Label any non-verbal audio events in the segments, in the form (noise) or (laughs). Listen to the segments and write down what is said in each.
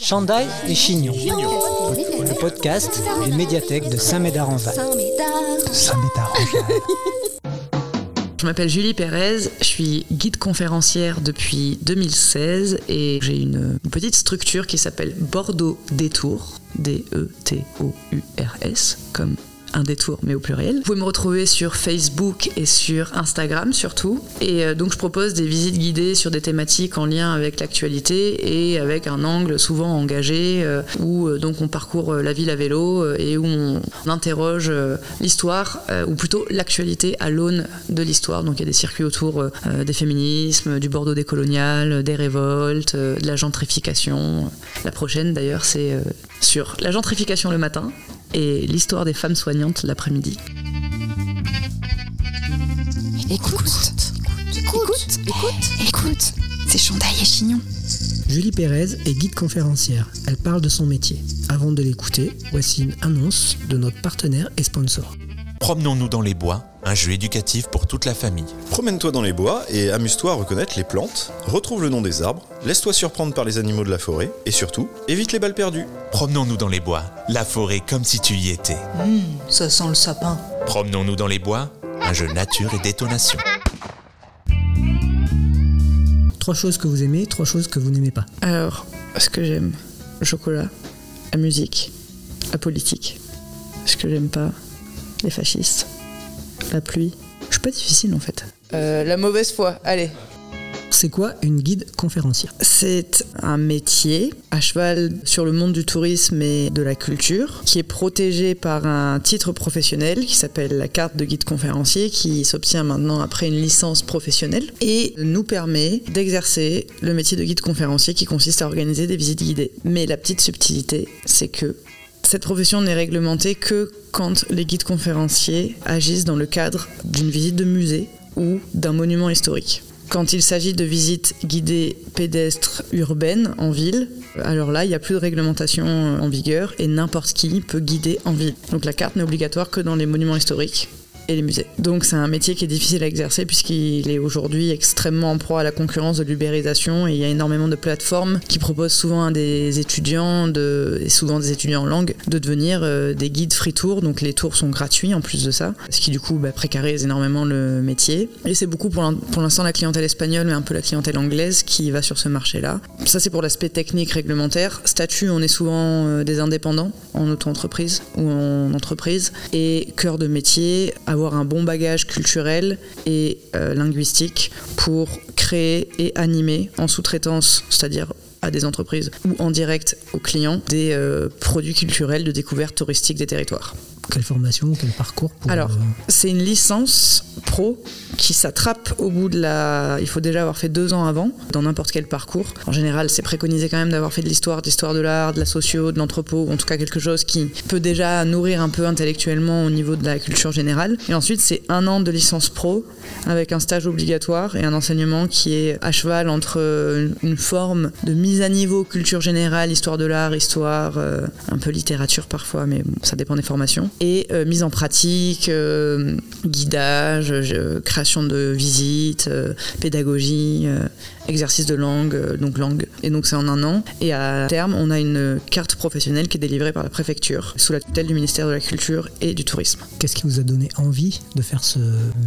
Chandail et Chignon, le podcast d'une médiathèque de Saint-Médard-en-Val. Saint-Médard-en-Val. Je m'appelle Julie Pérez, je suis guide conférencière depuis 2016 et j'ai une petite structure qui s'appelle Bordeaux Détour, D-E-T-O-U-R-S, comme un détour, mais au pluriel. Vous pouvez me retrouver sur Facebook et sur Instagram surtout. Et euh, donc je propose des visites guidées sur des thématiques en lien avec l'actualité et avec un angle souvent engagé euh, où euh, donc on parcourt la ville à vélo et où on, interroge l'histoire ou plutôt l'actualité à l'aune de l'histoire. Donc il y a des circuits autour des féminismes, du Bordeaux décolonial, des révoltes, de la gentrification. La prochaine d'ailleurs c'est sur la gentrification le matin et l'histoire des femmes soignantes l'après-midi. Écoute, écoute, écoute, écoute, c'est Chandail et Chignon. Julie Pérez est guide conférencière. Elle parle de son métier. Avant de l'écouter, voici une annonce de notre partenaire et sponsor. Promenons-nous dans les bois, un jeu éducatif pour toute la famille. Promène-toi dans les bois et amuse-toi à reconnaître les plantes, retrouve le nom des arbres, laisse-toi surprendre par les animaux de la forêt et surtout, évite les balles perdues. Promenons-nous dans les bois, la forêt comme si tu y étais. Hum, ça sent le sapin. Promenons-nous dans les bois, un jeu nature et détonation. Trois choses que vous aimez, trois choses que vous n'aimez pas. Alors, ce que j'aime, le chocolat, la musique, la politique. Ce que j'aime pas, les fascistes, la pluie. Je suis pas difficile en fait. Euh, la mauvaise foi, allez. C'est quoi une guide conférencière? C'est un métier à cheval sur le monde du tourisme et de la culture qui est protégé par un titre professionnel qui s'appelle la carte de guide conférencier qui s'obtient maintenant après une licence professionnelle et nous permet d'exercer le métier de guide conférencier qui consiste à organiser des visites guidées. Mais la petite subtilité, c'est que cette profession n'est réglementée que quand les guides conférenciers agissent dans le cadre d'une visite de musée ou d'un monument historique. Quand il s'agit de visites guidées pédestres urbaines en ville, alors là, il n'y a plus de réglementation en vigueur et n'importe qui peut guider en ville. Donc la carte n'est obligatoire que dans les monuments historiques et les musées. Donc c'est un métier qui est difficile à exercer puisqu'il est aujourd'hui extrêmement en proie à la concurrence de l'ubérisation et il y a énormément de plateformes qui proposent souvent à des étudiants, et souvent des étudiants en langue, de devenir euh, des guides free tour. Donc les tours sont gratuits en plus de ça, ce qui du coup bah, précarise énormément le métier. Et c'est beaucoup pour, pour l'instant la clientèle espagnole mais un peu la clientèle anglaise qui va sur ce marché-là. Ça c'est pour l'aspect technique réglementaire. Statut, on est souvent euh, des indépendants en auto-entreprise ou en entreprise et cœur de métier avoir un bon bagage culturel et euh, linguistique pour créer et animer en sous-traitance, c'est-à-dire à des entreprises ou en direct aux clients, des euh, produits culturels de découverte touristique des territoires. Quelle formation, quel parcours Alors, euh, c'est une licence pro qui s'attrape au bout de la. Il faut déjà avoir fait deux ans avant, dans n'importe quel parcours. En général, c'est préconisé quand même d'avoir fait de l'histoire, de l'histoire de l'art, de la socio, de l'anthropo, ou en tout cas quelque chose qui peut déjà nourrir un peu intellectuellement au niveau de la culture générale. Et ensuite, c'est un an de licence pro avec un stage obligatoire et un enseignement qui est à cheval entre une forme de mise à niveau culture générale, histoire de l'art, histoire, euh, un peu littérature parfois, mais ça dépend des formations, et euh, mise en pratique, euh, guidage, création de visites, pédagogie, exercice de langue, donc langue. Et donc c'est en un an. Et à terme, on a une carte professionnelle qui est délivrée par la préfecture, sous la tutelle du ministère de la Culture et du Tourisme. Qu'est-ce qui vous a donné envie de faire ce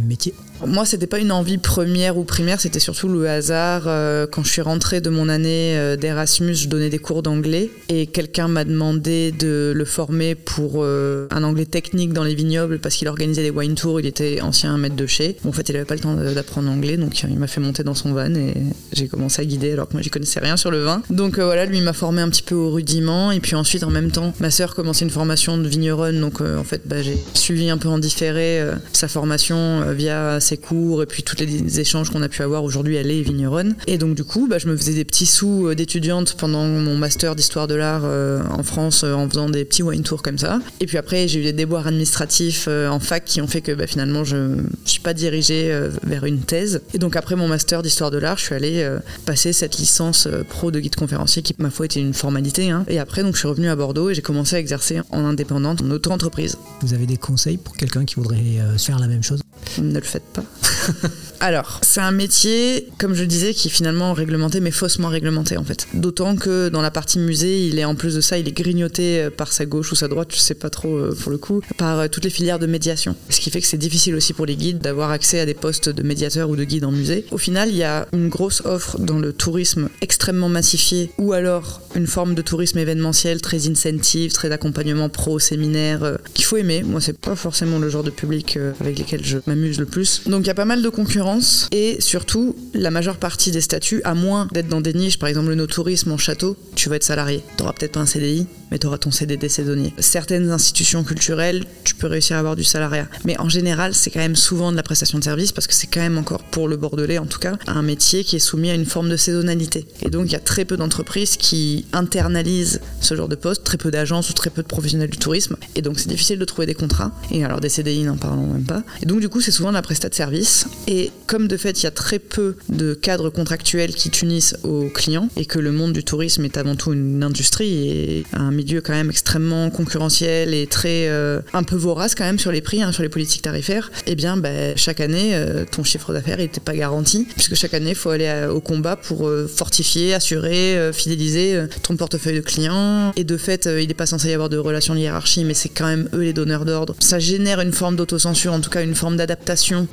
métier? Moi, c'était pas une envie première ou primaire, c'était surtout le hasard. quand je suis rentrée de mon année d'Erasmus, je donnais des cours d'anglais et quelqu'un m'a demandé de le former pour un anglais technique dans les vignobles parce qu'il organisait des wine tours, il était ancien maître de chez. en fait, il avait pas le temps d'apprendre l'anglais, donc il m'a fait monter dans son van et j'ai commencé à guider alors que moi j'y connaissais rien sur le vin. Donc euh, voilà, lui m'a formé un petit peu au rudiment et puis ensuite en même temps, ma sœur commençait une formation de vigneronne, donc euh, en fait bah, j'ai suivi un peu en différé euh, sa formation via ses cours et puis tous les échanges qu'on a pu avoir. Aujourd'hui, elle est vigneronne et donc du coup, bah, je me faisais des petits sous d'étudiante pendant mon master d'histoire de l'art en France en faisant des petits wine tours comme ça. Et puis après, j'ai eu des déboires administratifs en fac qui ont fait que bah, finalement je ne suis pas dirigée vers une thèse. Et donc après mon master d'histoire de l'art, je suis allée euh, passer cette licence euh, pro de guide conférencier qui, ma foi, était une formalité. Hein. Et après, donc, je suis revenue à Bordeaux et j'ai commencé à exercer en indépendante, en auto-entreprise. Vous avez des conseils pour quelqu'un qui voudrait euh, faire la même chose? Ne le faites pas. (laughs) Alors, c'est un métier, comme je le disais, qui est finalement réglementé, mais faussement réglementé en fait. D'autant que dans la partie musée, il est en plus de ça, il est grignoté euh, par sa gauche ou sa droite, je sais pas trop euh, pour le coup, par euh, toutes les filières de médiation. Ce qui fait que c'est difficile aussi pour les guides d'avoir accès à des postes de médiateur ou de guide en musée. Au final, il y a une grosse offre dans le tourisme extrêmement massifié, ou alors une forme de tourisme événementiel très incentive, très accompagnement pro, séminaire, qu'il faut aimer. Moi, c'est pas forcément le genre de public avec lesquels je m'amuse le plus. Donc il y a pas mal de concurrence et surtout, la majeure partie des statuts, à moins d'être dans des niches, par exemple le no-tourisme en château, tu vas être salarié. Tu n'auras peut-être pas un CDI, mais tu auras ton CDD saisonnier. Certaines institutions culturelles, tu peux réussir à avoir du salariat. Mais en général, c'est quand même souvent de la prestation de service parce que c'est quand même encore, pour le Bordelais en tout cas, un métier qui est soumis à une forme de saisonnalité. Et donc, il y a très peu d'entreprises qui internalisent ce genre de poste, très peu d'agences ou très peu de professionnels du tourisme. Et donc, c'est difficile de trouver des contrats. Et alors, des CDI, n'en parlons même pas. Et donc, du coup, c'est souvent la prestation de service. Et comme de fait, il y a très peu de cadres contractuels qui tunissent aux clients et que le monde du tourisme est avant tout une industrie et un milieu quand même extrêmement concurrentiel et très euh, un peu vorace quand même sur les prix, hein, sur les politiques tarifaires, eh bien bah, chaque année euh, ton chiffre d'affaires n'était pas garanti puisque chaque année il faut aller au combat pour euh, fortifier, assurer, fidéliser ton portefeuille de clients et de fait il n'est pas censé y avoir de relation de hiérarchie mais c'est quand même eux les donneurs d'ordre. Ça génère une forme d'autocensure, en tout cas une forme d'adaptation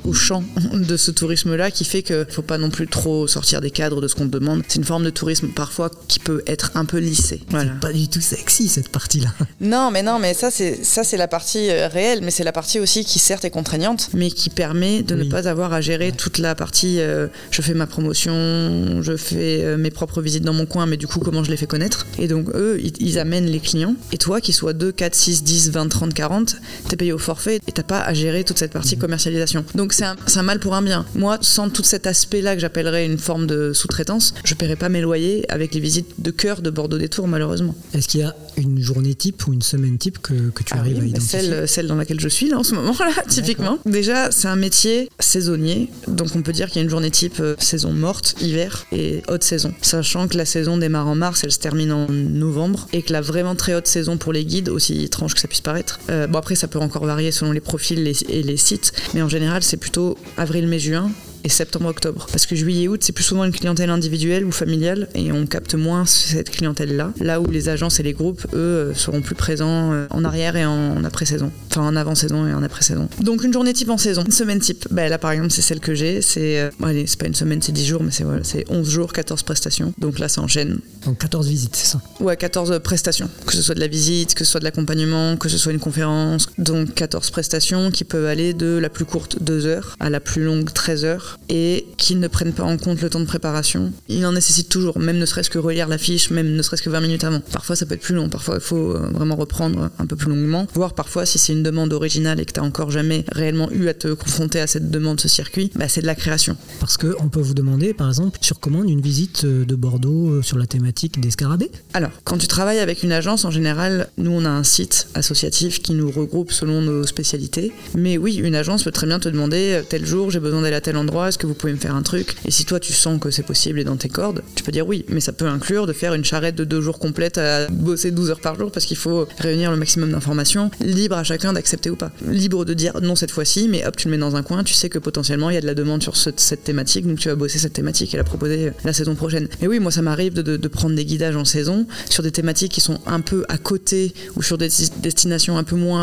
au champ (laughs) de ce tourisme-là qui fait qu'il ne faut pas non plus trop sortir des cadres de ce qu'on te demande. C'est une forme de tourisme parfois qui peut être un peu lissée. Voilà. pas du tout sexy cette partie-là. (laughs) Non, mais non, mais ça c'est ça c'est la partie euh, réelle, mais c'est la partie aussi qui certes est contraignante, mais qui permet de ne pas avoir à gérer toute la partie. Euh, je fais ma promotion, je fais euh, mes propres visites dans mon coin, mais du coup comment je les fais connaître? Et donc eux, ils, amènent les clients, et toi, qui sois 2, 4, 6, 10, 20, 30, 40, t'es payé au forfait et t'as pas à gérer toute cette partie mhm. Donc c'est un, un mal pour un bien. Moi, sans tout cet aspect-là que j'appellerais une forme de sous-traitance, je paierais pas mes loyers avec les visites de cœur de Bordeaux des Tours, malheureusement. Est-ce qu'il y a une journée type ou une semaine type que, que tu ah arrives à identifier celle, celle dans laquelle je suis là en ce moment-là, (laughs) typiquement. Déjà, c'est un métier saisonnier, donc on peut dire qu'il y a une journée type euh, saison morte, hiver et haute saison. Sachant que la saison démarre en mars, elle se termine en novembre, et que la vraiment très haute saison pour les guides, aussi étrange que ça puisse paraître, euh, bon après ça peut encore varier selon les profils et les sites, mais en général c'est plutôt avril, mai, juin, et septembre-octobre. Parce que juillet-août, c'est plus souvent une clientèle individuelle ou familiale et on capte moins cette clientèle-là. Là où les agences et les groupes, eux, euh, seront plus présents euh, en arrière et en après-saison. Enfin, en avant-saison et en après-saison. Donc une journée type en saison. Une semaine type. Bah, là, par exemple, c'est celle que j'ai. C'est, euh, allez, c'est pas une semaine, c'est 10 jours, mais c'est, voilà, c'est 11 jours, 14 prestations. Donc là, ça enchaîne. Donc 14 visites, c'est ça? Ouais, 14 prestations. Que ce soit de la visite, que ce soit de l'accompagnement, que ce soit une conférence. Donc 14 prestations qui peuvent aller de la plus courte 2 heures à la plus longue 13 heures et qui ne prennent pas en compte le temps de préparation. Il en nécessite toujours, même ne serait-ce que relire la fiche, même ne serait-ce que 20 minutes avant. Parfois ça peut être plus long, parfois il faut euh, vraiment reprendre un peu plus longuement, voire parfois si c'est une demande originale et que tu n'as encore jamais réellement eu à te confronter à cette demande, ce circuit, bah, c'est de la création. Parce qu'on peut vous demander par exemple sur commande une visite euh, de Bordeaux euh, sur la thématique des scarabées Alors, quand tu travailles avec une agence, en général, nous on a un site associatif qui nous regroupe selon nos spécialités. Mais oui, une agence peut très bien te demander tel jour j'ai besoin d'aller à tel endroit, est-ce que vous pouvez me faire un truc? Et si toi tu sens que c'est possible et dans tes cordes, tu peux dire oui, mais ça peut inclure de faire une charrette de deux jours complète à bosser 12 heures par jour parce qu'il faut réunir le maximum d'informations, libre à chacun d'accepter ou pas. Libre de dire non cette fois-ci, mais hop, tu le mets dans un coin, tu sais que potentiellement il y a de la demande sur cette thématique, donc tu vas bosser cette thématique et la proposer la saison prochaine. Mais oui, moi ça m'arrive de, prendre des guidages en saison sur des thématiques qui sont un peu à côté ou sur des destinations un peu moins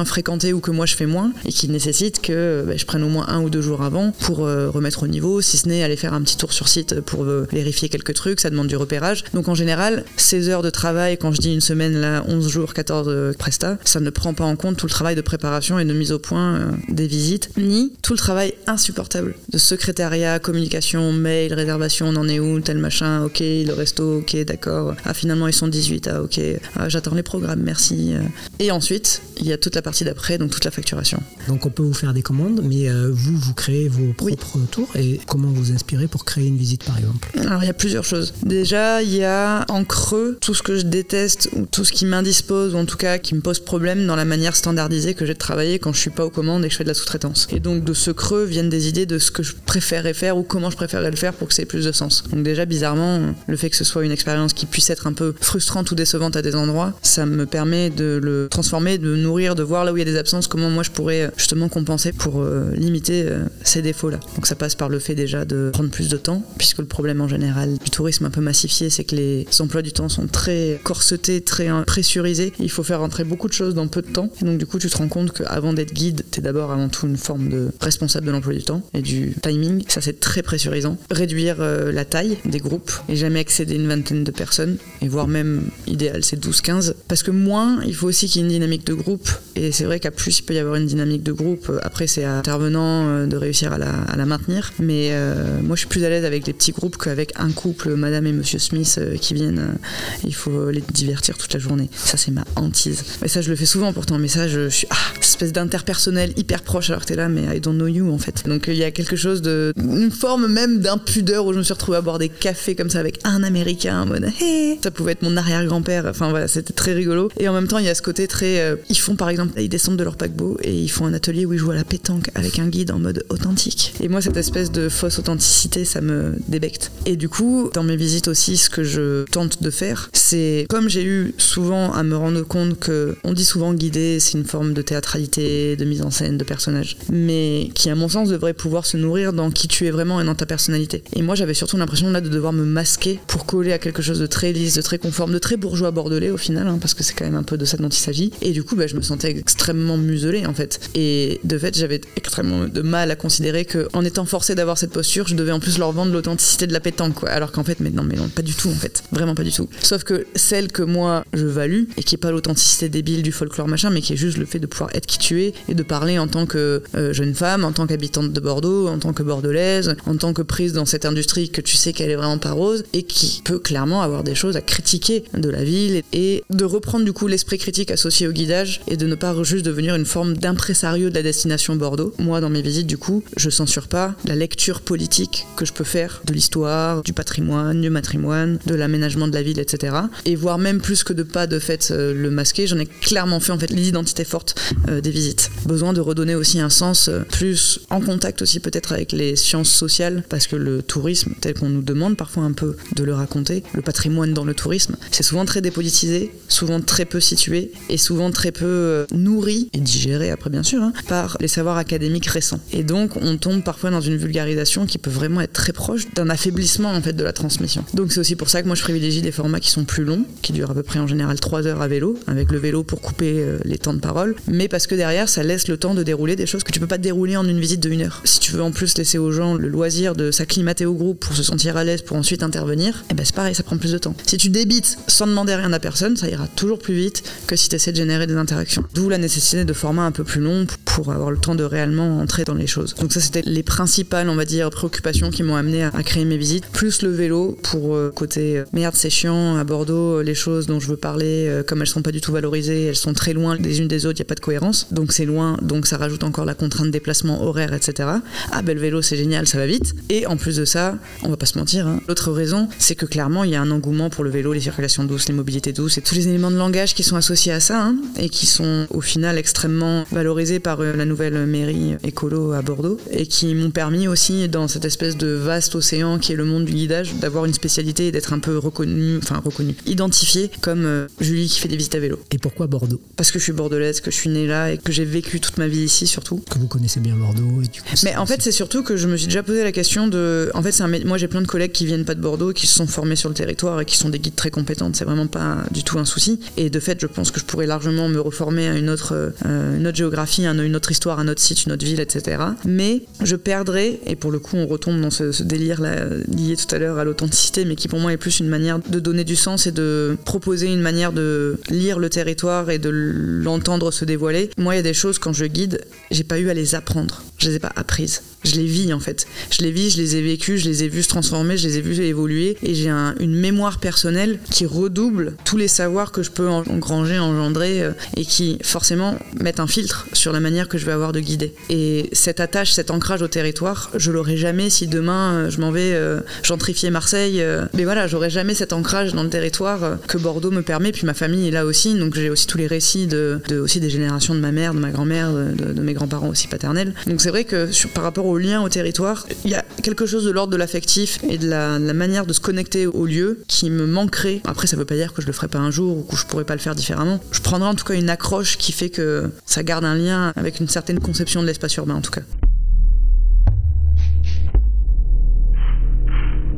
ou que moi je fais moins et qui nécessitent que bah, je prenne au moins un ou deux jours avant pour euh, remettre au niveau, si ce n'est aller faire un petit tour sur site pour euh, vérifier quelques trucs, ça demande du repérage. Donc en général, ces heures de travail, quand je dis une semaine, là, 11 jours, 14 euh, prestats, ça ne prend pas en compte tout le travail de préparation et de mise au point euh, des visites, ni tout le travail insupportable de secrétariat, communication, mail, réservation, on en est où, tel machin, ok, le resto, ok, d'accord. Ah finalement ils sont 18, ah ok, ah, j'attends les programmes, merci. Et ensuite, il y a toute la partie d'après, donc toute la facturation. Donc on peut vous faire des commandes, mais vous, vous créez vos propres tours et comment vous inspirez pour créer une visite par exemple? Alors il y a plusieurs choses. Déjà, il y a en creux tout ce que je déteste ou tout ce qui m'indispose ou en tout cas qui me pose problème dans la manière standardisée que j'ai de travailler quand je suis pas aux commandes et que je fais de la sous-traitance. Et donc de ce creux viennent des idées de ce que je préférerais faire ou comment je préférerais le faire pour que ça ait plus de sens. Donc déjà bizarrement, le fait que ce soit une expérience qui puisse être un peu frustrante ou décevante à des endroits, ça me permet de le transformer, de nourrir, de voir là où il y a des absences, comment moi je pourrais justement compenser pour euh, limiter euh, ces défauts-là. Donc ça passe par le fait déjà de prendre plus de temps, puisque le problème en général du tourisme un peu massifié, c'est que les emplois du temps sont très corsetés, très euh, pressurisés. Il faut faire rentrer beaucoup de choses dans peu de temps. Donc du coup, tu te rends compte qu'avant d'être guide, tu es d'abord avant tout une forme de responsable de l'emploi du temps et du timing. Ça, c'est très pressurisant. Réduire la taille des groupes et jamais excéder une vingtaine de personnes, et voire même idéal, c'est 12-15. Parce que moins, il faut aussi qu'il y ait une dynamique de groupe. Et c'est vrai qu'à plus, il peut y avoir une dynamique de groupe. Après, c'est à intervenant de réussir à la, maintenir. Mais euh, moi, je suis plus à l'aise avec les petits groupes qu'avec un couple, Madame et Monsieur Smith, euh, qui viennent. Euh, il faut les divertir toute la journée. Ça, c'est ma hantise. Mais ça, je le fais souvent pourtant. Mais ça, je, suis ah, espèce d'interpersonnel hyper proche alors que t'es là, mais I don't know you en fait. Donc il y a quelque chose de. une forme même d'impudeur où je me suis retrouvée à boire des cafés comme ça avec un Américain en mode hey Ça pouvait être mon arrière-grand-père. Enfin voilà, c'était très rigolo. Et en même temps, il y a ce côté très. ils font par exemple, ils de leur paquebot et ils font un atelier où ils jouent à la pétanque avec un guide en mode authentique. Et moi, cette espèce de fausse authenticité, ça me débecte. Et du coup, dans mes visites aussi, ce que je tente de faire, c'est comme j'ai eu souvent à me rendre compte que on dit souvent guider, c'est une forme de théâtralité, de mise en scène, de personnage, mais qui à mon sens devrait pouvoir se nourrir dans qui tu es vraiment et dans ta personnalité. Et moi, j'avais surtout l'impression là de devoir me masquer pour coller à quelque chose de très lisse, de très conforme, de très bourgeois bordelais au final, hein, parce que c'est quand même un peu de ça dont il s'agit. Et du coup, bah, je me sentais extrêmement muselée en fait. Et de fait, j'avais extrêmement de mal à considérer que en étant forcée d'avoir cette posture, je devais en plus leur vendre l'authenticité de la pétanque, quoi. Alors qu'en fait, mais non, mais non, pas du tout, en fait. Vraiment pas du tout. Sauf que celle que moi, je value, et qui est pas l'authenticité débile du folklore machin, mais qui est juste le fait de pouvoir être qui tu es, et de parler en tant que euh, jeune femme, en tant qu'habitante de Bordeaux, en tant que bordelaise, en tant que prise dans cette industrie que tu sais qu'elle est vraiment pas rose, et qui peut clairement avoir des choses à critiquer de la ville, et de reprendre du coup l'esprit critique associé au guidage, et de ne pas juste devenir une forme d'impresario de la destination Bordeaux. Moi, dans mes visites, du coup, je censure pas la lecture politique que je peux faire de l'histoire, du patrimoine, du matrimoine, de l'aménagement de la ville, etc. Et voire même plus que de pas de fait euh, le masquer, j'en ai clairement fait en fait l'identité forte euh, des visites. Besoin de redonner aussi un sens euh, plus en contact aussi peut-être avec les sciences sociales, parce que le tourisme, tel qu'on nous demande parfois un peu de le raconter, le patrimoine dans le tourisme, c'est souvent très dépolitisé, souvent très peu situé et souvent très peu nourri et digéré après bien sûr hein, par les savoirs académiques récents. Et donc on tombe parfois dans une vulgarisation qui peut vraiment être très proche d'un affaiblissement en fait de la transmission. Donc c'est aussi pour ça que moi je privilégie des formats qui sont plus longs, qui durent à peu près en général 3 heures à vélo, avec le vélo pour couper euh, les temps de parole, mais parce que derrière ça laisse le temps de dérouler des choses que tu peux pas dérouler en une visite de une heure. Si tu veux en plus laisser aux gens le loisir de s'acclimater au groupe pour se sentir à l'aise pour ensuite intervenir, et eh ben c'est pareil, ça prend plus de temps. Si tu débites sans demander rien à personne, ça ira toujours plus vite que si tu essaies de générer des interactions. D'où la nécessité de formats un peu plus longs pour avoir le temps de réellement entrer dans les choses. Donc ça c'était les principales, on va dire, préoccupations qui m'ont amené à, créer mes visites, plus le vélo pour euh, côté euh, merde, c'est chiant à Bordeaux, euh, les choses dont je veux parler, comme elles sont pas du tout valorisées, elles sont très loin les unes des autres, il n'y a pas de cohérence, donc c'est loin, donc ça rajoute encore la contrainte de déplacement horaire, etc. Ah le vélo c'est génial, ça va vite. Et en plus de ça, on va pas se mentir, hein, l'autre raison, c'est que clairement il y a un engouement pour le vélo, les circulations douces, les mobilités douces et tous les éléments de langage qui sont associés à ça, hein, et qui sont au final extrêmement valorisés par la nouvelle mairie écolo à Bordeaux, et qui m'ont permis aussi, dans cette espèce de vaste océan qui est le monde du guidage, d'avoir une spécialité et d'être un peu reconnu, enfin reconnu, identifié comme euh, Julie qui fait des visites à vélo. Et pourquoi Bordeaux? Parce que je suis bordelaise, que je suis née là et que j'ai vécu toute ma vie ici surtout. Que vous connaissez bien Bordeaux et du coup, Mais en fait, c'est surtout que je me suis déjà posé la question de. En fait, c'est un... moi j'ai plein de collègues qui viennent pas de Bordeaux, qui se sont formés sur le territoire et qui sont des guides très compétentes. C'est vraiment pas du tout un souci. Et de fait, je pense que je pourrais largement me reformer à une autre, euh, une autre géographie, une autre histoire, un autre site, une autre ville, etc. Mais je perdrais, et pour le coup, on retombe dans ce, délire lié tout à l'heure à l'authenticité, mais qui pour moi est plus une manière de donner du sens et de proposer une manière de lire le territoire et de l'entendre se dévoiler. Moi, il y a des choses, quand je guide, j'ai pas eu à les apprendre. Je les ai pas apprises. Je les vis en fait. Je les vis, je les ai vécus, je les ai vus se transformer, je les ai vus évoluer et j'ai une mémoire personnelle qui redouble tous les savoirs que je peux engranger, engendrer euh, et qui forcément mettent un filtre sur la manière que je vais avoir de guider. Et cette attache, cet ancrage au territoire, je l'aurai jamais si demain euh, je m'en vais euh, gentrifier Marseille. mais voilà, j'aurai jamais cet ancrage dans le territoire que Bordeaux me permet. Puis ma famille est là aussi, donc j'ai aussi tous les récits de, aussi des générations de ma mère, de ma grand-mère, de, mes grands-parents aussi paternels. Donc c'est vrai que par rapport au lien au territoire, il y a quelque chose de l'ordre de l'affectif et de la, manière de se connecter au lieu qui me manquerait. Après, ça veut pas dire que je le ferai pas un jour ou que je pourrais pas le faire différemment. Je prendrai en tout cas une accroche qui fait que ça garde un lien avec une certaine conception de l'espace urbain en tout cas.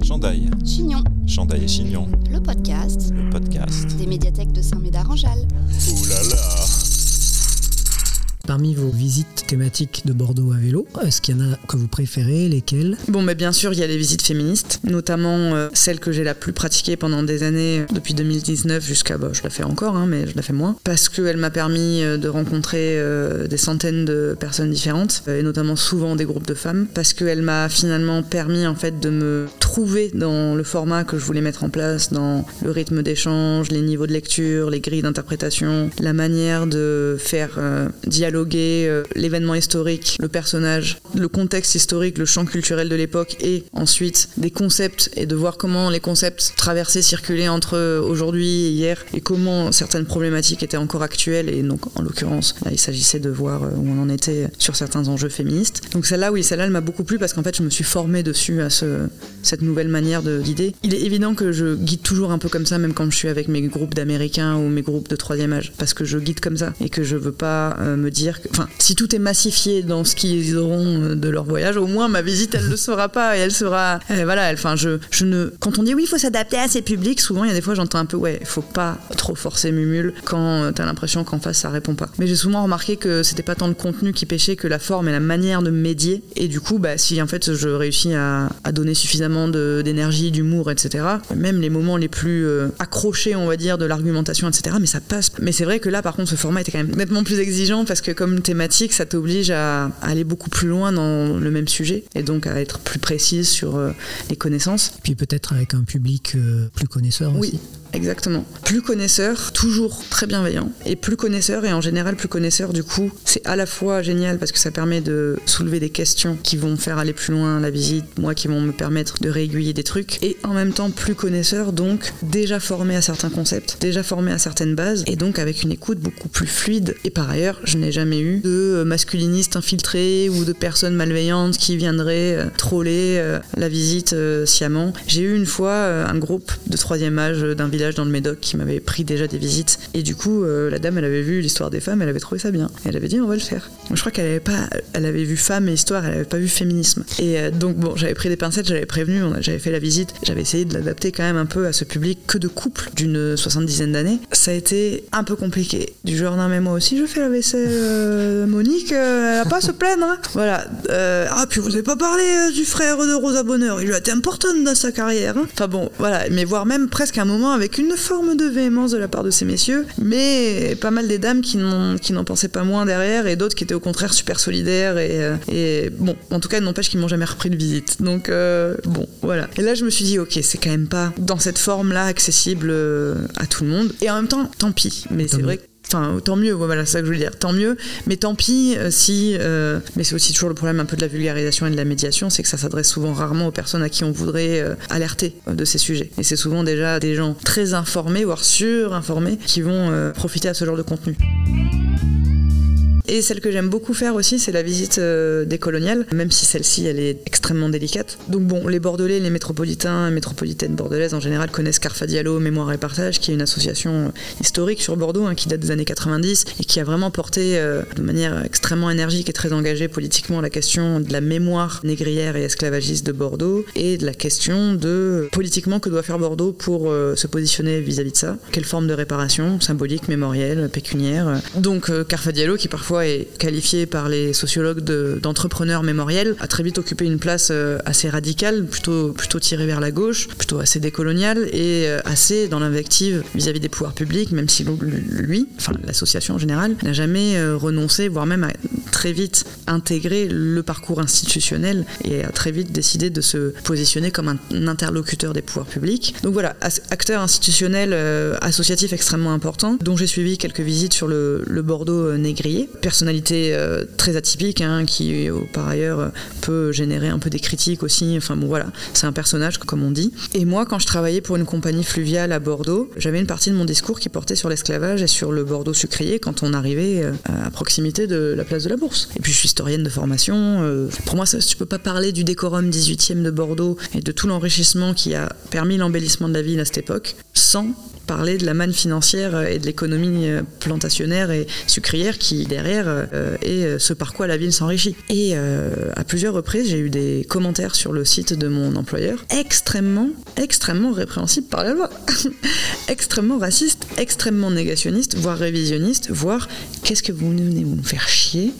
Chandail. Chignon. Chandail et Chignon. Le podcast. Le podcast. Des médiathèques de Saint-Médard-en-Jalles. Ouh là là Parmi vos visites thématiques de Bordeaux à vélo, est-ce qu'il y en a que vous préférez Lesquelles? Bon, mais bien sûr, il y a les visites féministes, notamment euh, celle que j'ai la plus pratiquée pendant des années, depuis 2019 jusqu'à. Bah, je la fais encore, hein, mais je la fais moins. Parce qu'elle m'a permis euh, de rencontrer euh, des centaines de personnes différentes, et notamment souvent des groupes de femmes. Parce qu'elle m'a finalement permis, en fait, de me trouver dans le format que je voulais mettre en place, dans le rythme d'échange, les niveaux de lecture, les grilles d'interprétation, la manière de faire dialoguer euh, l'événement historique, le personnage, le contexte historique, le champ culturel de l'époque et ensuite des concepts et de voir comment les concepts traversaient, circulaient entre aujourd'hui et hier et comment certaines problématiques étaient encore actuelles et donc en l'occurrence il s'agissait de voir euh, où on en était sur certains enjeux féministes. Donc celle-là oui celle-là elle m'a beaucoup plu parce qu'en fait je me suis formée dessus à ce, cette nouvelle manière de guider. Il est évident que je guide toujours un peu comme ça même quand je suis avec mes groupes d'américains ou mes groupes de troisième âge parce que je guide comme ça et que je veux pas euh, me dire enfin, si tout est massifié dans ce qu'ils auront euh, de leur voyage, au moins ma visite, elle le sera pas et elle sera, euh, voilà, enfin, je, ne, quand on dit oui, il faut s'adapter à ces publics, souvent il y a des fois j'entends un peu ouais, il faut pas trop forcer Mumule quand euh, tu as l'impression qu'en face ça répond pas. Mais j'ai souvent remarqué que c'était pas tant le contenu qui pêchait que la forme et la manière de médier. Et du coup, bah, si en fait je réussis à, à donner suffisamment d'énergie, d'humour, etc., même les moments les plus accrochés, on va dire, de l'argumentation, etc., mais ça passe. Mais c'est vrai que là, par contre, ce format était quand même nettement plus exigeant parce que comme thématique, ça t'oblige à aller beaucoup plus loin dans le même sujet et donc à être plus précise sur euh, les connaissances. Puis peut-être avec un public euh, plus connaisseur oui. aussi. Exactement. Plus connaisseur, toujours très bienveillant. Et plus connaisseur, et en général plus connaisseur, du coup, c'est à la fois génial parce que ça permet de soulever des questions qui vont faire aller plus loin la visite, moi qui vont me permettre de réaiguiller des trucs. Et en même temps, plus connaisseur, donc déjà formé à certains concepts, déjà formé à certaines bases, et donc avec une écoute beaucoup plus fluide. Et par ailleurs, je n'ai jamais eu de masculinistes infiltrés ou de personnes malveillantes qui viendraient euh, troller euh, la visite euh, sciemment. J'ai eu une fois un groupe de troisième âge d'un village dans le Médoc qui m'avait pris déjà des visites. Et du coup, euh, la dame, elle avait vu l'histoire des femmes, elle avait trouvé ça bien. elle avait dit, on va le faire. Je crois qu'elle avait pas, elle avait vu femme et histoire, elle avait pas vu féminisme. Et euh, donc, bon, j'avais pris des pincettes, j'avais prévenu, j'avais fait la visite, j'avais essayé de l'adapter quand même un peu à ce public que de couples d'une soixante-dizaine d'années. Ça a été un peu compliqué. Du genre, non, mais moi aussi, je fais la vaisselle, euh, Monique, elle a pas à se plaindre. Hein. Voilà. ah, puis vous avez pas parlé du frère de Rosa Bonheur, il a été important dans sa carrière. Hein. Enfin bon, voilà. Mais voire même presque un moment avec une forme de véhémence de la part de ces messieurs, mais pas mal des dames qui n'en pensaient pas moins derrière et d'autres qui étaient au contraire super solidaires et, euh, et bon, en tout cas, n'empêche qu'ils m'ont jamais repris de visite. Donc euh, bon, voilà. Et là, je me suis dit, ok, c'est quand même pas dans cette forme-là accessible euh, à tout le monde. Et en même temps, tant pis. Mais c'est vrai que Enfin, tant mieux, voilà, c'est ça que je veux dire. Tant mieux, mais tant pis euh, si. Euh, mais c'est aussi toujours le problème un peu de la vulgarisation et de la médiation, c'est que ça s'adresse souvent rarement aux personnes à qui on voudrait euh, alerter de ces sujets. Et c'est souvent déjà des gens très informés, voire surinformés, qui vont profiter à ce genre de contenu. Et celle que j'aime beaucoup faire aussi, c'est la visite euh, des coloniales, même si celle-ci, elle est extrêmement délicate. Donc bon, les Bordelais, les métropolitains métropolitaines bordelaises en général connaissent Carfa Diallo, Mémoire et Partage, qui est une association euh, historique sur Bordeaux, hein, qui date des années 90 et qui a vraiment porté euh, de manière extrêmement énergique et très engagée politiquement la question de la mémoire négrière et esclavagiste de Bordeaux et de la question de politiquement que doit faire Bordeaux pour se positionner vis-à-vis -vis de ça. Quelle forme de réparation symbolique, mémorielle, pécuniaire. Donc Carfa Diallo qui parfois est qualifié par les sociologues de- d'entrepreneur mémoriel, a très vite occupé une place euh, assez radicale, plutôt, plutôt tirée vers la gauche, plutôt assez décoloniale et euh, assez dans l'invective vis-à-vis des pouvoirs publics, même si lui, enfin l'association en général, n'a jamais euh, renoncé, voire même a très vite intégré le parcours institutionnel et a très vite décidé de se positionner comme un, interlocuteur des pouvoirs publics. Donc voilà, acteur institutionnel associatif extrêmement important, dont j'ai suivi quelques visites sur le, Bordeaux négrier. Personnalité euh, très atypique, hein, qui euh, par ailleurs euh, peut générer un peu des critiques aussi. Enfin bon voilà, c'est un personnage comme on dit. Et moi, quand je travaillais pour une compagnie fluviale à Bordeaux, j'avais une partie de mon discours qui portait sur l'esclavage et sur le Bordeaux sucrier quand on arrivait à proximité de la place de la Bourse. Et puis je suis historienne de formation. pour moi, ça, tu peux pas parler du décorum 18e de Bordeaux et de tout l'enrichissement qui a permis l'embellissement de la ville à cette époque sans parler de la manne financière et de l'économie euh, plantationnaire et sucrière qui derrière euh, est euh, ce par quoi la ville s'enrichit. Et euh, à plusieurs reprises, j'ai eu des commentaires sur le site de mon employeur extrêmement, extrêmement répréhensibles par la loi, (laughs) extrêmement racistes, extrêmement négationnistes, voire révisionnistes, voire qu'est-ce que vous venez vous faire chier?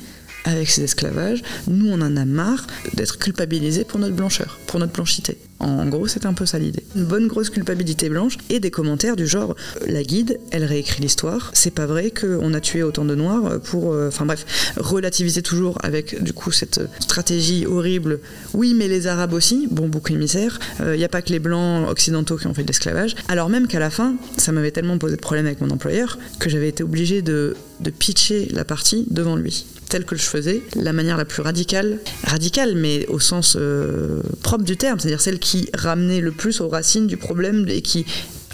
Avec ces esclavages, nous on en a marre d'être culpabilisés pour notre blancheur, pour notre blanchité. En gros, c'est un peu ça l'idée. Une bonne grosse culpabilité blanche et des commentaires du genre euh, la guide, elle réécrit l'histoire. C'est pas vrai qu'on a tué autant de noirs pour. euh, Enfin bref, relativiser toujours avec du coup cette stratégie horrible. Oui, mais les arabes aussi, bon bouc émissaire. Il n'y a pas que les blancs occidentaux qui ont fait de l'esclavage. Alors même qu'à la fin, ça m'avait tellement posé de problème avec mon employeur que j'avais été obligée de, de pitcher la partie devant lui telle que je faisais, la manière la plus radicale, radicale mais au sens euh, propre du terme, c'est-à-dire celle qui ramenait le plus aux racines du problème et qui,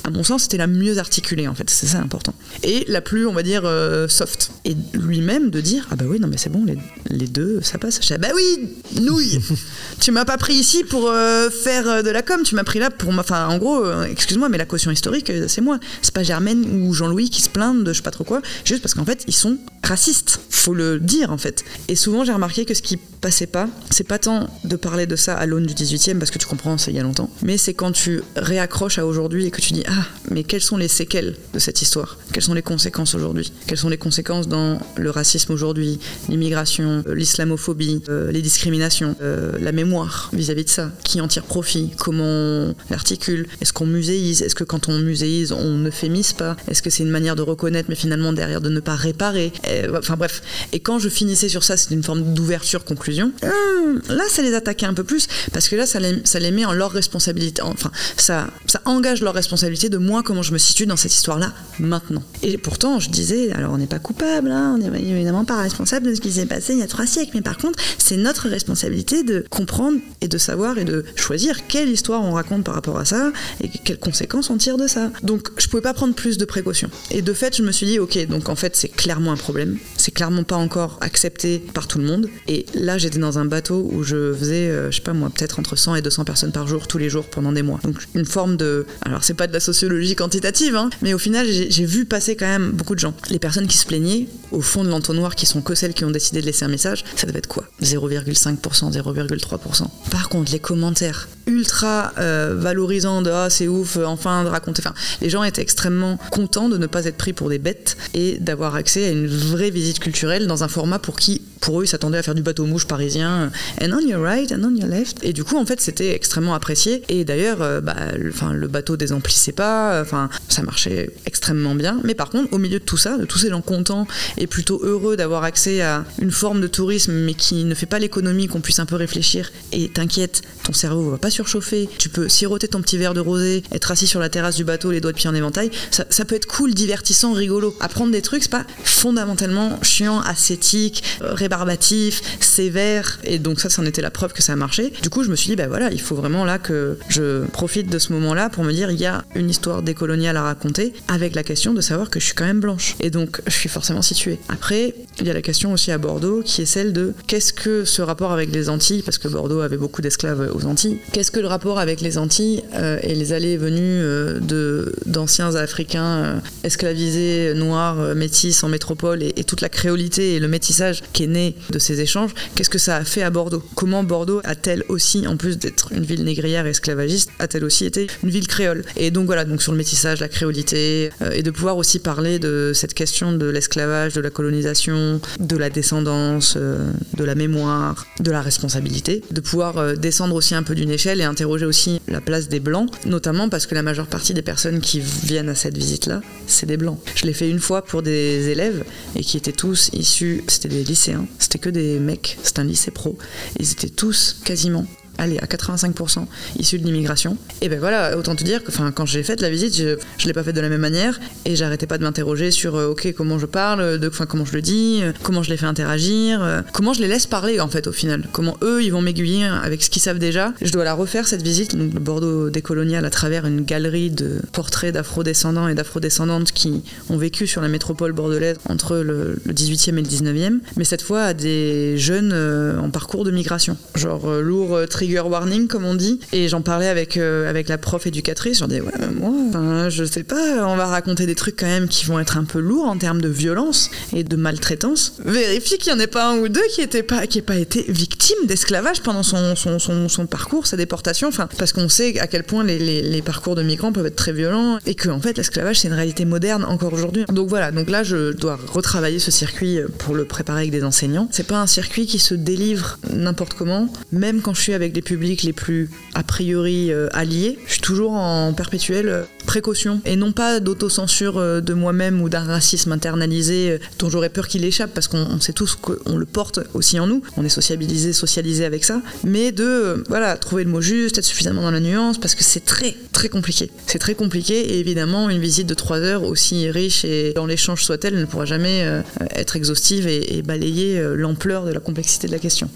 à mon sens, c'était la mieux articulée en fait, c'est ça important. Et la plus, on va dire, euh, soft. Et lui-même de dire, ah bah oui, non mais c'est bon, les, les deux, ça passe. Je dis, ah bah oui, nouille (laughs) Tu m'as pas pris ici pour euh, faire euh, de la com, tu m'as pris là pour... Enfin, en gros, euh, excuse-moi, mais la caution historique, c'est moi. C'est pas Germaine ou Jean-Louis qui se plaignent de je sais pas trop quoi, juste parce qu'en fait, ils sont racistes. Faut le dire en fait. Et souvent, j'ai remarqué que ce qui passait pas, c'est pas tant de parler de ça à l'aune du 18e, parce que tu comprends, c'est il y a longtemps, mais c'est quand tu réaccroches à aujourd'hui et que tu dis Ah, mais quelles sont les séquelles de cette histoire? Quelles sont les conséquences aujourd'hui? Quelles sont les conséquences dans le racisme aujourd'hui, l'immigration, euh, l'islamophobie, euh, les discriminations, euh, la mémoire vis-à-vis de ça? Qui en tire profit? Comment l'articule Est-ce qu'on muséise? Est-ce que quand on muséise, on euphémise pas? Est-ce que c'est une manière de reconnaître, mais finalement derrière de ne pas réparer? Enfin bref. Et quand je finissais sur ça, c'est une forme d'ouverture-conclusion. Hum, là, ça les attaquait un peu plus, parce que là, ça les, met en leur responsabilité. Enfin, ça engage leur responsabilité de moi, comment je me situe dans cette histoire-là maintenant. Et pourtant, je disais, alors on n'est pas coupable, hein, on n'est évidemment pas responsable de ce qui s'est passé il y a trois siècles, mais par contre, c'est notre responsabilité de comprendre et de savoir et de choisir quelle histoire on raconte par rapport à ça et quelles conséquences on tire de ça. Donc, je pouvais pas prendre plus de précautions. Et de fait, je me suis dit, ok, donc en fait, c'est clairement un problème. C'est clairement pas encore accepté par tout le monde. Et là, j'étais dans un bateau où je faisais, euh, je sais pas moi, peut-être entre 100 et 200 personnes par jour, tous les jours, pendant des mois. Donc, une forme de. Alors, c'est pas de la sociologie quantitative, hein, mais au final, j'ai vu passer quand même beaucoup de gens. Les personnes qui se plaignaient, au fond de l'entonnoir, qui sont que celles qui ont décidé de laisser un message, ça devait être quoi? 0,5%, 0,3%. Par contre, les commentaires ultra euh, valorisants de ah c'est ouf enfin de raconter enfin les gens étaient extrêmement contents de ne pas être pris pour des bêtes et d'avoir accès à une vraie visite culturelle dans un format pour qui pour eux ils s'attendaient à faire du bateau mouche parisien euh, and on your right and on your left. Et du coup en fait c'était extrêmement apprécié. Et d'ailleurs euh, bah, le, le bateau désemplissait pas enfin ça marchait extrêmement bien. Mais par contre au milieu de tout ça de tous ces gens contents et plutôt heureux d'avoir accès à une forme de tourisme mais qui ne fait pas l'économie qu'on puisse un peu réfléchir et t'inquiète ton cerveau va pas surchauffer tu peux siroter ton petit verre de rosé être assis sur la terrasse du bateau les doigts de pied en éventail ça, peut être cool divertissant rigolo. Apprendre des trucs c'est pas fondamentalement chiant ascétique euh, rébarbatif sévère. Et donc ça c'en était la preuve que ça a du coup je me suis dit bah voilà il faut vraiment là que je profite de ce moment là pour me dire il y a une histoire décoloniale à raconter avec la question de savoir que je suis quand même blanche. Et donc je suis forcément située. Après il y a la question aussi à Bordeaux qui est celle de qu'est-ce que ce rapport avec les Antilles parce que Bordeaux avait beaucoup d'esclaves aux Antilles qu'est-ce que le rapport avec les Antilles euh, et les allées et venues euh, d'anciens Africains euh, esclavisés noirs métis en métropole et, toute la créolité et le métissage qui est né de ces échanges, qu'est-ce que ça a fait à Bordeaux? Comment Bordeaux a-t-elle aussi, en plus d'être une ville négrière et esclavagiste, a-t-elle aussi été une ville créole? Et donc voilà, donc sur le métissage, la créolité, et de pouvoir aussi parler de cette question de l'esclavage, de la colonisation, de la descendance, de la mémoire, de la responsabilité, de pouvoir descendre aussi un peu d'une échelle et interroger aussi la place des blancs, notamment parce que la majeure partie des personnes qui viennent à cette visite-là, c'est des blancs. Je l'ai fait une fois pour des élèves et qui étaient tous issus, c'était des lycéens, c'était que des mecs, c'était un lycée pro, ils étaient tous quasiment allez, à 85% issus de l'immigration. Et ben voilà, autant te dire que quand j'ai fait la visite, je ne l'ai pas faite de la même manière et j'arrêtais pas de m'interroger sur euh, ok comment je parle, de, comment je le dis, euh, comment je les fais interagir, euh, comment je les laisse parler en fait au final, comment eux ils vont m'aiguiller avec ce qu'ils savent déjà. Je dois la refaire cette visite, donc le Bordeaux décolonial à travers une galerie de portraits d'afro-descendants et d'afro-descendantes qui ont vécu sur la métropole bordelaise entre le, 18e et le 19e, mais cette fois à des jeunes en parcours de migration, genre lourd, trigger warning, comme on dit. Et j'en parlais avec, euh, avec la prof éducatrice. J'en disais, ouais, moi, je sais pas, on va raconter des trucs quand même qui vont être un peu lourds en termes de violence et de maltraitance. Vérifie qu'il n'y en ait pas un ou deux qui n'ait pas, qui pas été victime d'esclavage pendant son, son, son, parcours, sa déportation. Enfin, parce qu'on sait à quel point les, les, parcours de migrants peuvent être très violents et que, en fait, l'esclavage, c'est une réalité moderne encore aujourd'hui. Donc voilà, donc là, je dois retravailler ce circuit pour le préparer avec des enseignants. C'est pas un circuit qui se délivre n'importe comment, même quand je suis avec des publics les plus a priori euh, alliés, je suis toujours en perpétuelle euh, précaution et non pas d'autocensure euh, de moi-même ou d'un racisme internalisé dont j'aurais peur qu'il échappe parce qu'on sait tous qu'on le porte aussi en nous, on est sociabilisé, socialisé avec ça, mais de voilà trouver le mot juste, être suffisamment dans la nuance parce que c'est très très compliqué. C'est très compliqué et évidemment une visite de trois heures aussi riche et dans l'échange soit-elle ne pourra jamais être exhaustive et balayer l'ampleur de la complexité de la question.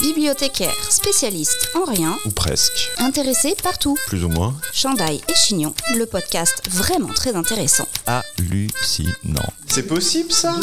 Bibliothécaire, spécialiste en rien. Ou presque. Intéressé partout. Plus ou moins. Chandail et Chignon, le podcast vraiment très intéressant. Hallucinant. C'est possible ça?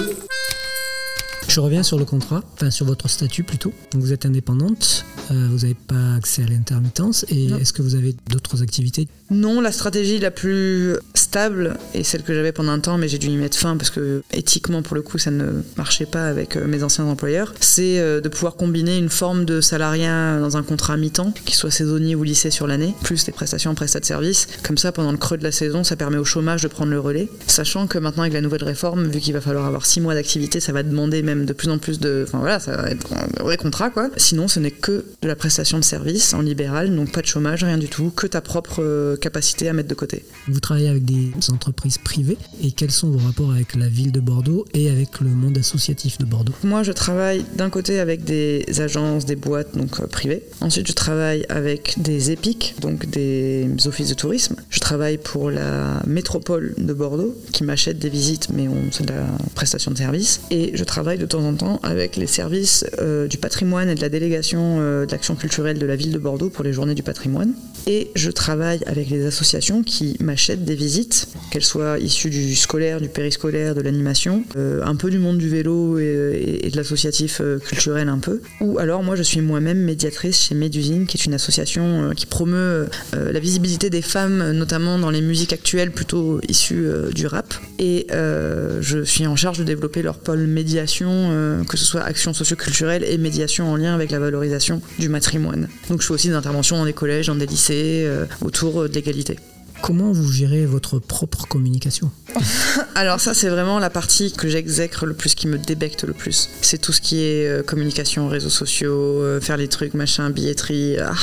Je reviens sur le contrat, enfin sur votre statut plutôt. Donc vous êtes indépendante, euh, vous n'avez pas accès à l'intermittence et est-ce que vous avez d'autres activités? Non, la stratégie la plus stable et celle que j'avais pendant un temps, mais j'ai dû y mettre fin parce que éthiquement pour le coup ça ne marchait pas avec euh, mes anciens employeurs, c'est euh, de pouvoir combiner une forme de salariat dans un contrat à mi-temps, qui soit saisonnier ou lycée sur l'année, plus des prestations en prestat de service. Comme ça, pendant le creux de la saison, ça permet au chômage de prendre le relais, sachant que maintenant avec la nouvelle réforme, vu qu'il va falloir avoir six mois d'activité, ça va demander même de plus en plus de. Enfin voilà, ça va être un vrai contrat quoi. Sinon, ce n'est que de la prestation de service en libéral, donc pas de chômage, rien du tout, que ta propre euh, capacité à mettre de côté. Vous travaillez avec des entreprises privées et quels sont vos rapports avec la ville de Bordeaux et avec le monde associatif de Bordeaux? Moi, je travaille d'un côté avec des agences, des boîtes donc euh, privées. Ensuite, je travaille avec des EPIC, donc des offices de tourisme. Je travaille pour la métropole de Bordeaux qui m'achète des visites, mais c'est de la prestation de service. Et je travaille de temps en temps avec les services euh, du patrimoine et de la délégation euh, d'action culturelle de la ville de Bordeaux pour les journées du patrimoine. Et je travaille avec les associations qui m'achètent des visites, qu'elles soient issues du scolaire, du périscolaire, de l'animation, euh, un peu du monde du vélo et, de l'associatif culturel un peu. Ou alors moi je suis moi-même médiatrice chez Médusine, qui est une association qui promeut la visibilité des femmes, notamment dans les musiques actuelles plutôt issues du rap. Et je suis en charge de développer leur pôle médiation euh, que ce soit action socioculturelle et médiation en lien avec la valorisation du matrimoine. Donc je fais aussi des interventions dans des collèges, dans des lycées, euh, autour de l'égalité. Comment vous gérez votre propre communication? (laughs) Alors ça c'est vraiment la partie que j'exècre le plus, qui me débecte le plus. C'est tout ce qui est euh, communication, réseaux sociaux, faire les trucs, machin, billetterie. Ah.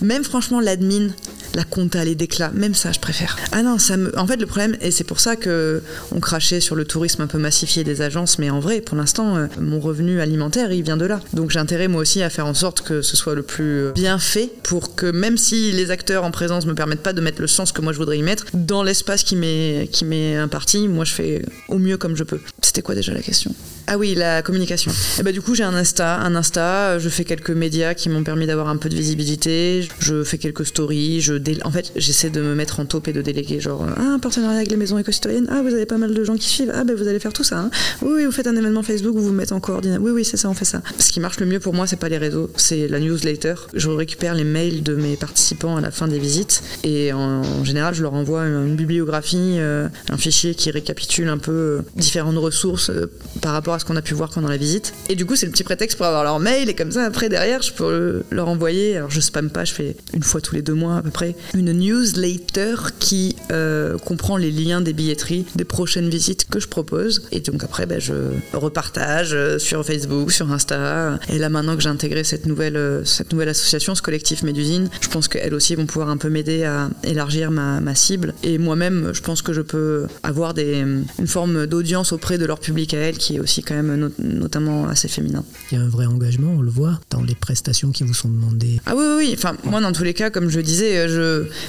Même franchement l'admin, la compta, les déclats, même ça je préfère. Ah non, ça me... en fait le problème, et c'est pour ça que on crachait sur le tourisme un peu massifié des agences, mais en vrai pour l'instant euh, mon revenu alimentaire il vient de là. Donc j'ai intérêt moi aussi à faire en sorte que ce soit le plus euh, bien fait pour que même si les acteurs en présence me permettent pas de mettre le sens que moi je voudrais y mettre, dans l'espace qui m'est qui m'est imparti, moi je fais au mieux comme je peux. C'était quoi déjà la question? Ah oui, la communication. Et eh bah, ben, du coup, j'ai un Insta, un Insta, je fais quelques médias qui m'ont permis d'avoir un peu de visibilité, je fais quelques stories, je en fait, j'essaie de me mettre en taupe et de déléguer genre ah, un partenariat avec les maisons éco-citoyennes, ah vous avez pas mal de gens qui suivent, ah ben vous allez faire tout ça. Hein. Oui, vous faites un événement Facebook, vous vous mettez en coordination. Oui oui, c'est ça, on fait ça. Ce qui marche le mieux pour moi, c'est pas les réseaux, c'est la newsletter. Je récupère les mails de mes participants à la fin des visites et en, général, je leur envoie une, bibliographie, euh, un fichier qui récapitule un peu euh, différentes ressources euh, par rapport à ce qu'on a pu voir pendant la visite. Et du coup, c'est le petit prétexte pour avoir leur mail et comme ça, après, derrière, je peux leur envoyer. Alors, je spamme pas, je fais une fois tous les deux mois à peu près une newsletter qui euh, comprend les liens des billetteries des prochaines visites que je propose. Et donc après, ben, je repartage euh, sur Facebook, sur Insta. Et là, maintenant que j'ai intégré cette nouvelle, euh, cette nouvelle association, ce collectif Médusine, je pense qu'elles aussi vont pouvoir un peu m'aider à élargir ma, ma cible. Et moi-même, je pense que je peux avoir des, une forme d'audience auprès de leur public à elles qui est aussi quand même no- notamment assez féminin. Il y a un vrai engagement, on le voit, dans les prestations qui vous sont demandées. Ah oui, oui, oui. Enfin, moi, dans tous les cas, comme je le disais, euh,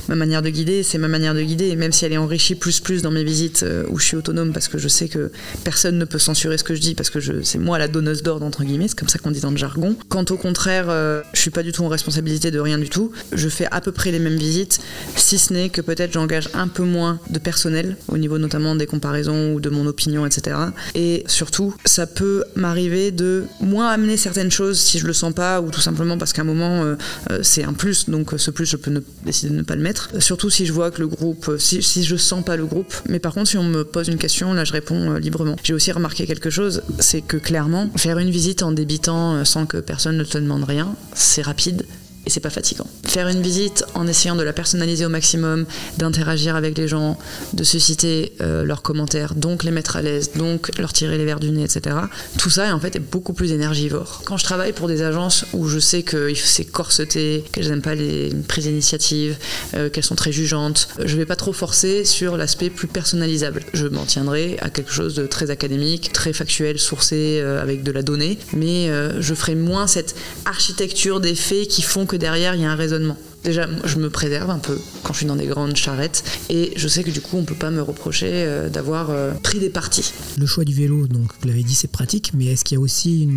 ma manière de guider, c'est ma manière de guider. Même si elle est enrichie plus plus dans mes visites euh, où je suis autonome, parce que je sais que personne ne peut censurer ce que je dis, parce que c'est moi la donneuse d'ordre, entre guillemets, c'est comme ça qu'on dit dans le jargon. Quand au contraire, euh, je suis pas du tout en responsabilité de rien du tout, je fais à peu près les mêmes visites, si ce n'est que peut-être j'engage un peu moins de personnel, au niveau notamment des comparaisons ou de mon opinion, etc. Et surtout, ça peut m'arriver de moins amener certaines choses si je le sens pas, ou tout simplement parce qu'à un moment, euh, euh, c'est un plus, donc ce plus, je peux ne- décider de ne pas le mettre. Euh, Surtout si je vois que le groupe, euh, si, si je sens pas le groupe. Mais par contre, si on me pose une question, là, je réponds euh, librement. J'ai aussi remarqué quelque chose, c'est que clairement, faire une visite en débitant sans que personne ne te demande rien, c'est rapide et c'est pas fatigant. Faire une visite en essayant de la personnaliser au maximum, d'interagir avec les gens, de susciter euh, leurs commentaires, donc les mettre à l'aise, donc leur tirer les verres du nez, etc. Tout ça en fait est beaucoup plus énergivore. Quand je travaille pour des agences où je sais que c'est corseté, qu'elles n'aiment pas les prises d'initiative, euh, qu'elles sont très jugeantes, je vais pas trop forcer sur l'aspect plus personnalisable. Je m'en tiendrai à quelque chose de très académique, très factuel, sourcé euh, avec de la donnée, mais euh, je ferai moins cette architecture des faits qui font que derrière il y a un raisonnement. Déjà, je me préserve un peu quand je suis dans des grandes charrettes et je sais que du coup, on peut pas me reprocher euh, d'avoir euh, pris des parties. Le choix du vélo, donc vous l'avez dit, c'est pratique, mais est-ce qu'il y a aussi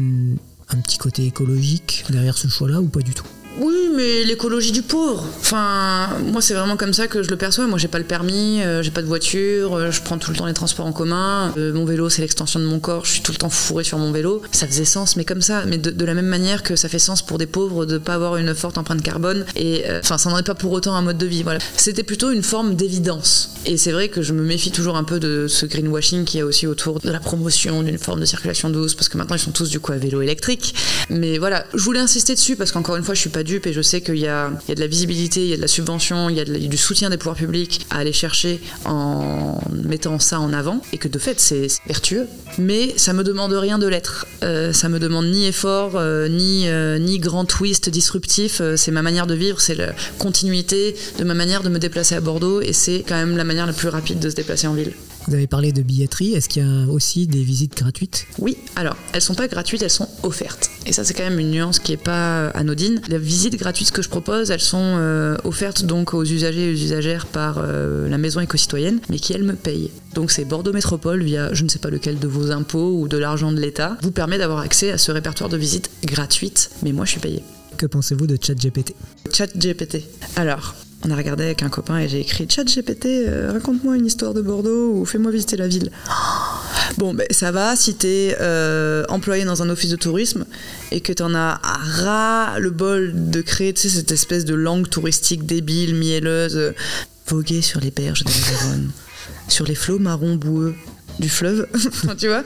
un petit côté écologique derrière ce choix-là ou pas du tout? Oui, mais l'écologie du pauvre. Enfin, moi, c'est vraiment comme ça que je le perçois. Moi, j'ai pas le permis, euh, j'ai pas de voiture, euh, je prends tout le temps les transports en commun. Euh, mon vélo, c'est l'extension de mon corps. Je suis tout le temps fourré sur mon vélo. Ça faisait sens, mais comme ça. Mais de, de la même manière que ça fait sens pour des pauvres de pas avoir une forte empreinte carbone. Et euh, enfin, ça n'en est pas pour autant un mode de vie. Voilà. C'était plutôt une forme d'évidence. Et c'est vrai que je me méfie toujours un peu de ce greenwashing qu'il y a aussi autour de la promotion d'une forme de circulation douce, parce que maintenant ils sont tous du coup à vélo électrique. Mais voilà, je voulais insister dessus parce qu'encore une fois, je suis pas et je sais qu'il y y a de la visibilité, il y a de la subvention, il y a du soutien des pouvoirs publics à aller chercher en mettant ça en avant et que de fait c'est c'est vertueux. Mais ça me demande rien de l'être. Euh, ça me demande ni effort, euh, ni, euh, ni grand twist disruptif. Euh, c'est ma manière de vivre, c'est la continuité de ma manière de me déplacer à Bordeaux et c'est quand même la manière la plus rapide de se déplacer en ville. Vous avez parlé de billetterie, est-ce qu'il y a aussi des visites gratuites? Oui, alors elles sont pas gratuites, elles sont offertes. Et ça c'est quand même une nuance qui est pas anodine. Les visites gratuites que je propose, elles sont euh, offertes donc aux usagers et aux usagères par euh, la maison éco-citoyenne, mais qui elles me payent. Donc c'est Bordeaux Métropole via je ne sais pas lequel de vos impôts ou de l'argent de l'État vous permet d'avoir accès à ce répertoire de visites gratuites, mais moi je suis payée. Que pensez-vous de ChatGPT? Chat GPT. Alors, on a regardé avec un copain et j'ai écrit Chat GPT, euh, raconte-moi une histoire de Bordeaux ou fais-moi visiter la ville. (gasps) Bon, ben ça va si t'es euh, employé dans un office de tourisme et que t'en as à ras le bol de créer cette espèce de langue touristique débile, mielleuse, euh, voguer sur les berges de la Garonne, (laughs) sur les flots marrons boueux du fleuve. (laughs) Tu vois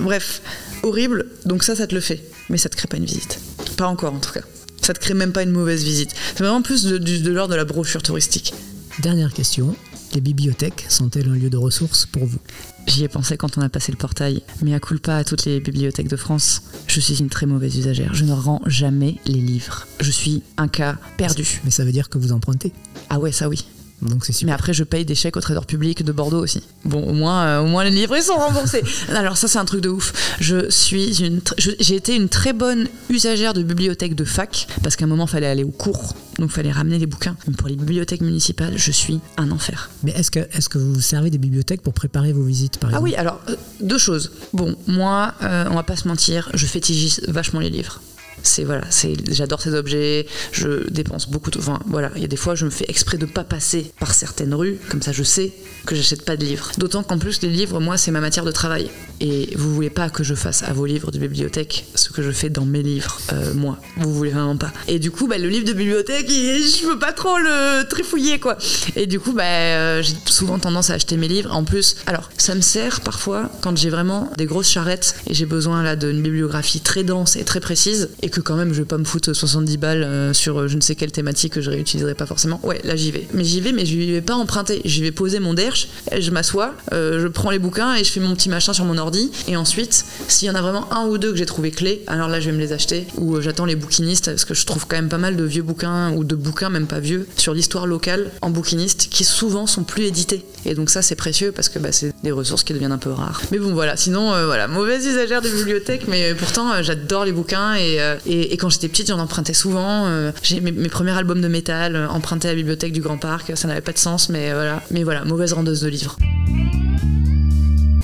Bref, horrible. Donc ça, ça te le fait. Mais ça te crée pas une visite. Pas encore en tout cas. Ça te crée même pas une mauvaise visite. C'est vraiment plus de, l'ordre de la brochure touristique. Dernière question, les bibliothèques sont-elles un lieu de ressources pour vous? J'y ai pensé quand on a passé le portail, mais à culpa à toutes les bibliothèques de France. Je suis une très mauvaise usagère. Je ne rends jamais les livres. Je suis un cas perdu. Mais ça veut dire que vous empruntez? Ah ouais, ça oui. Donc c'est Mais après, je paye des chèques au trésor public de Bordeaux aussi. Bon, au moins, euh, au moins les livres sont remboursés. (laughs) Alors ça, c'est un truc de ouf. Je suis une, j'ai été une très bonne usagère de bibliothèque de fac parce qu'à un moment, fallait aller au cours, donc fallait ramener les bouquins. Mais pour les bibliothèques municipales, je suis un enfer. Mais est-ce que, est que vous vous servez des bibliothèques pour préparer vos visites par Ah oui, alors euh, deux choses. Bon, moi, euh, on va pas se mentir, je fétichise vachement les livres. C'est voilà, c'est j'adore ces objets, je dépense beaucoup de enfin voilà, il y a des fois je me fais exprès de pas passer par certaines rues, comme ça je sais que j'achète pas de livres. D'autant qu'en plus les livres moi c'est ma matière de travail et vous voulez pas que je fasse à vos livres de bibliothèque ce que je fais dans mes livres euh, moi. Vous voulez vraiment pas. Et du coup bah, le livre de bibliothèque, je peux pas trop le trifouiller quoi. Et du coup bah euh, j'ai souvent tendance à acheter mes livres en plus. Alors, ça me sert parfois quand j'ai vraiment des grosses charrettes et j'ai besoin là d'une bibliographie très dense et très précise quand même je vais pas me foutre 70 balles euh, sur euh, je ne sais quelle thématique que je réutiliserai pas forcément. Ouais, là j'y vais. Mais j'y vais, mais je vais pas emprunter. J'y vais poser mon derche, je m'assois, euh, je prends les bouquins et je fais mon petit machin sur mon ordi. Et ensuite, s'il y en a vraiment un ou deux que j'ai trouvé clés, alors là je vais me les acheter ou j'attends les bouquinistes parce que je trouve quand même pas mal de vieux bouquins ou de bouquins même pas vieux sur l'histoire locale en bouquiniste qui souvent sont plus édités. Et donc ça c'est précieux parce que bah, c'est des ressources qui deviennent un peu rares. Mais bon voilà, sinon voilà, mauvaise usagère de bibliothèque, mais pourtant j'adore les bouquins et, et, et quand j'étais petite j'en empruntais souvent. euh, j'ai mes, mes premiers albums de métal euh, empruntés à la bibliothèque du Grand Parc, ça n'avait pas de sens, mais euh, voilà. Mais voilà, mauvaise rendeuse de livres.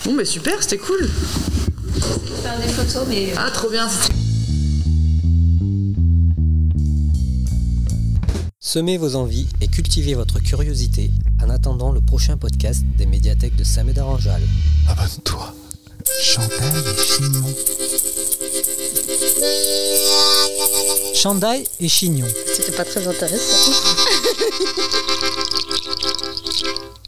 Bon mais super, c'était cool. Faire des photos, mais Ah trop bien. Semez vos envies et cultivez votre curiosité en attendant le prochain podcast des médiathèques de Samed Aranjal. Abonne-toi. Chantal et Chignon. Chandail et chignon. C'était pas très intéressant. (laughs)